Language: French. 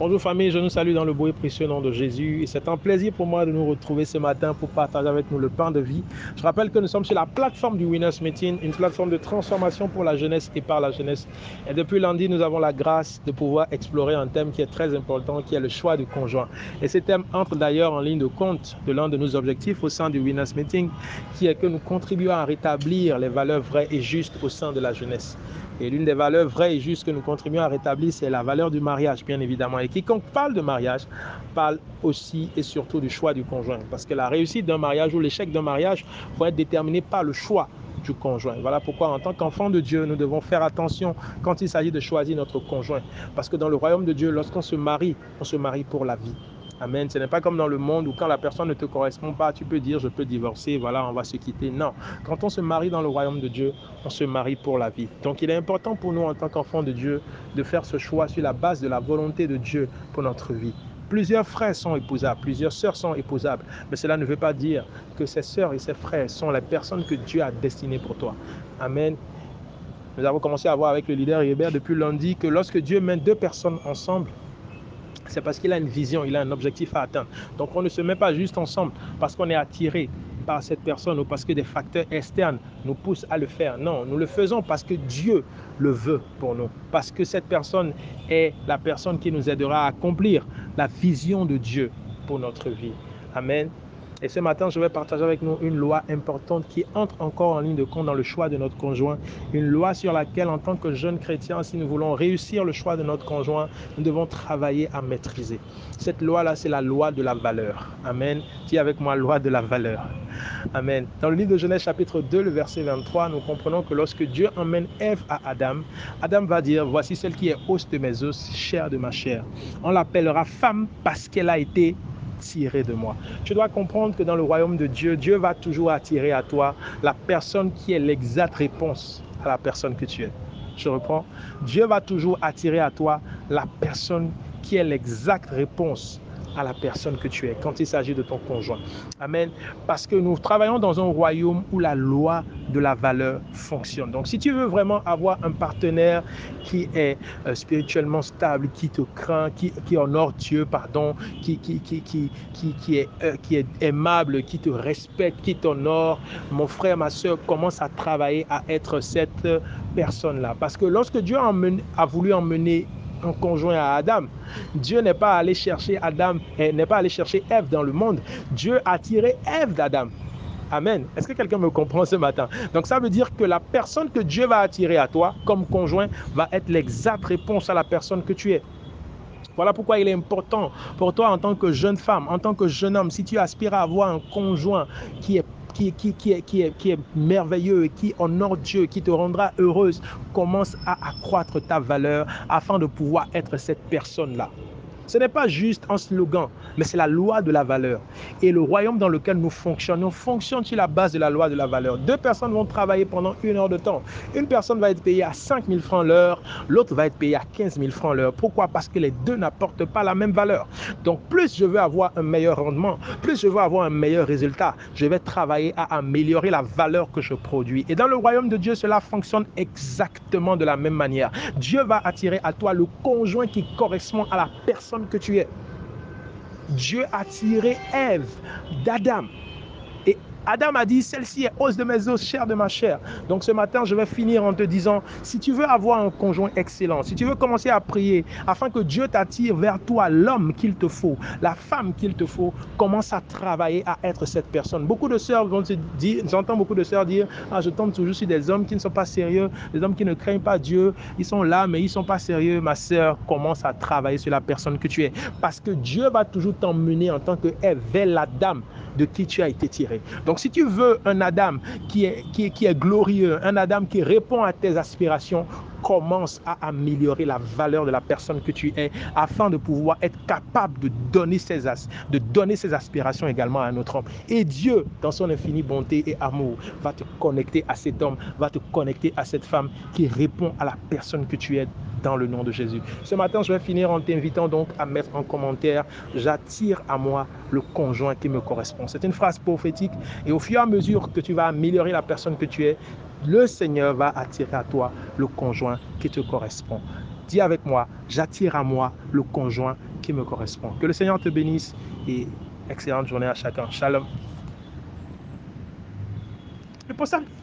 Bonjour famille, je nous salue dans le beau et précieux nom de Jésus. C'est un plaisir pour moi de nous retrouver ce matin pour partager avec nous le pain de vie. Je rappelle que nous sommes sur la plateforme du Winners Meeting, une plateforme de transformation pour la jeunesse et par la jeunesse. Et depuis lundi, nous avons la grâce de pouvoir explorer un thème qui est très important, qui est le choix du conjoint. Et ce thème entre d'ailleurs en ligne de compte de l'un de nos objectifs au sein du Winners Meeting, qui est que nous contribuons à rétablir les valeurs vraies et justes au sein de la jeunesse. Et l'une des valeurs vraies et justes que nous contribuons à rétablir, c'est la valeur du mariage, bien évidemment. Quiconque parle de mariage parle aussi et surtout du choix du conjoint. Parce que la réussite d'un mariage ou l'échec d'un mariage va être déterminé par le choix du conjoint. Voilà pourquoi en tant qu'enfant de Dieu, nous devons faire attention quand il s'agit de choisir notre conjoint. Parce que dans le royaume de Dieu, lorsqu'on se marie, on se marie pour la vie. Amen. Ce n'est pas comme dans le monde où quand la personne ne te correspond pas, tu peux dire je peux divorcer, voilà, on va se quitter. Non. Quand on se marie dans le royaume de Dieu, on se marie pour la vie. Donc il est important pour nous en tant qu'enfants de Dieu de faire ce choix sur la base de la volonté de Dieu pour notre vie. Plusieurs frères sont épousables, plusieurs sœurs sont épousables, mais cela ne veut pas dire que ces sœurs et ces frères sont les personnes que Dieu a destinées pour toi. Amen. Nous avons commencé à voir avec le leader Hébert depuis lundi que lorsque Dieu met deux personnes ensemble, c'est parce qu'il a une vision, il a un objectif à atteindre. Donc on ne se met pas juste ensemble parce qu'on est attiré par cette personne ou parce que des facteurs externes nous poussent à le faire. Non, nous le faisons parce que Dieu le veut pour nous, parce que cette personne est la personne qui nous aidera à accomplir la vision de Dieu pour notre vie. Amen. Et ce matin, je vais partager avec nous une loi importante qui entre encore en ligne de compte dans le choix de notre conjoint. Une loi sur laquelle, en tant que jeunes chrétiens, si nous voulons réussir le choix de notre conjoint, nous devons travailler à maîtriser. Cette loi-là, c'est la loi de la valeur. Amen. Dis avec moi, loi de la valeur. Amen. Dans le livre de Genèse chapitre 2, le verset 23, nous comprenons que lorsque Dieu emmène Ève à Adam, Adam va dire, voici celle qui est os de mes os, chair de ma chair. On l'appellera femme parce qu'elle a été tirer de moi. Tu dois comprendre que dans le royaume de Dieu, Dieu va toujours attirer à toi la personne qui est l'exacte réponse à la personne que tu es. Je reprends. Dieu va toujours attirer à toi la personne qui est l'exacte réponse à la personne que tu es quand il s'agit de ton conjoint. Amen. Parce que nous travaillons dans un royaume où la loi de la valeur fonctionne. Donc si tu veux vraiment avoir un partenaire qui est euh, spirituellement stable, qui te craint, qui, honore Dieu, pardon, euh, qui est aimable, qui te respecte, qui t'honore, mon frère, ma soeur, commence à travailler à être cette personne-là. Parce que lorsque Dieu a, a voulu emmener conjoint à Adam. Dieu n'est pas allé chercher Adam, n'est pas allé chercher Ève dans le monde. Dieu a tiré Ève d'Adam. Amen. Est-ce que quelqu'un me comprend ce matin? Donc ça veut dire que la personne que Dieu va attirer à toi comme conjoint va être l'exacte réponse à la personne que tu es. Voilà pourquoi il est important pour toi en tant que jeune femme, en tant que jeune homme, si tu aspires à avoir un conjoint qui est qui, qui, est, qui, est, qui est merveilleux et qui honore Dieu, qui te rendra heureuse, commence à accroître ta valeur afin de pouvoir être cette personne-là. Ce n'est pas juste un slogan, mais c'est la loi de la valeur. Et le royaume dans lequel nous fonctionnons fonctionne sur la base de la loi de la valeur? Deux personnes vont travailler pendant une heure de temps. Une personne va être payée à 5 000 francs l'heure, l'autre va être payée à 15 000 francs l'heure. Pourquoi? Parce que les deux n'apportent pas la même valeur. Donc plus je veux avoir un meilleur rendement, plus je veux avoir un meilleur résultat, je vais travailler à améliorer la valeur que je produis. Et dans le royaume de Dieu, cela fonctionne exactement de la même manière. Dieu va attirer à toi le conjoint qui correspond à la personne que tu es. Dieu a tiré Ève d'Adam. Adam a dit, celle-ci est os de mes os, chair de ma chair. Donc ce matin, je vais finir en te disant, si tu veux avoir un conjoint excellent, si tu veux commencer à prier afin que Dieu t'attire vers toi l'homme qu'il te faut, la femme qu'il te faut, commence à travailler à être cette personne. Beaucoup de sœurs vont se dire, j'entends beaucoup de sœurs dire, ah, je tombe toujours sur des hommes qui ne sont pas sérieux, des hommes qui ne craignent pas Dieu, ils sont là, mais ils ne sont pas sérieux. Ma sœur, commence à travailler sur la personne que tu es. Parce que Dieu va toujours t'emmener en tant que vers la dame de qui tu as été tiré. Si tu veux un Adam qui est, glorieux, un Adam qui répond à tes aspirations, commence à améliorer la valeur de la personne que tu es afin de pouvoir être capable de donner ses, de donner ses aspirations également à un autre homme. Et Dieu, dans son infinie bonté et amour, va te connecter à cet homme, va te connecter à cette femme qui répond à la personne que tu es dans le nom de Jésus. Ce matin, je vais finir en t'invitant donc à mettre en commentaire J'attire à moi le conjoint qui me correspond. C'est une phrase prophétique et au fur et à mesure que tu vas améliorer la personne que tu es, le Seigneur va attirer à toi le conjoint qui te correspond. Dis avec moi, j'attire à moi le conjoint qui me correspond. Que le Seigneur te bénisse et excellente journée à chacun. Shalom. Le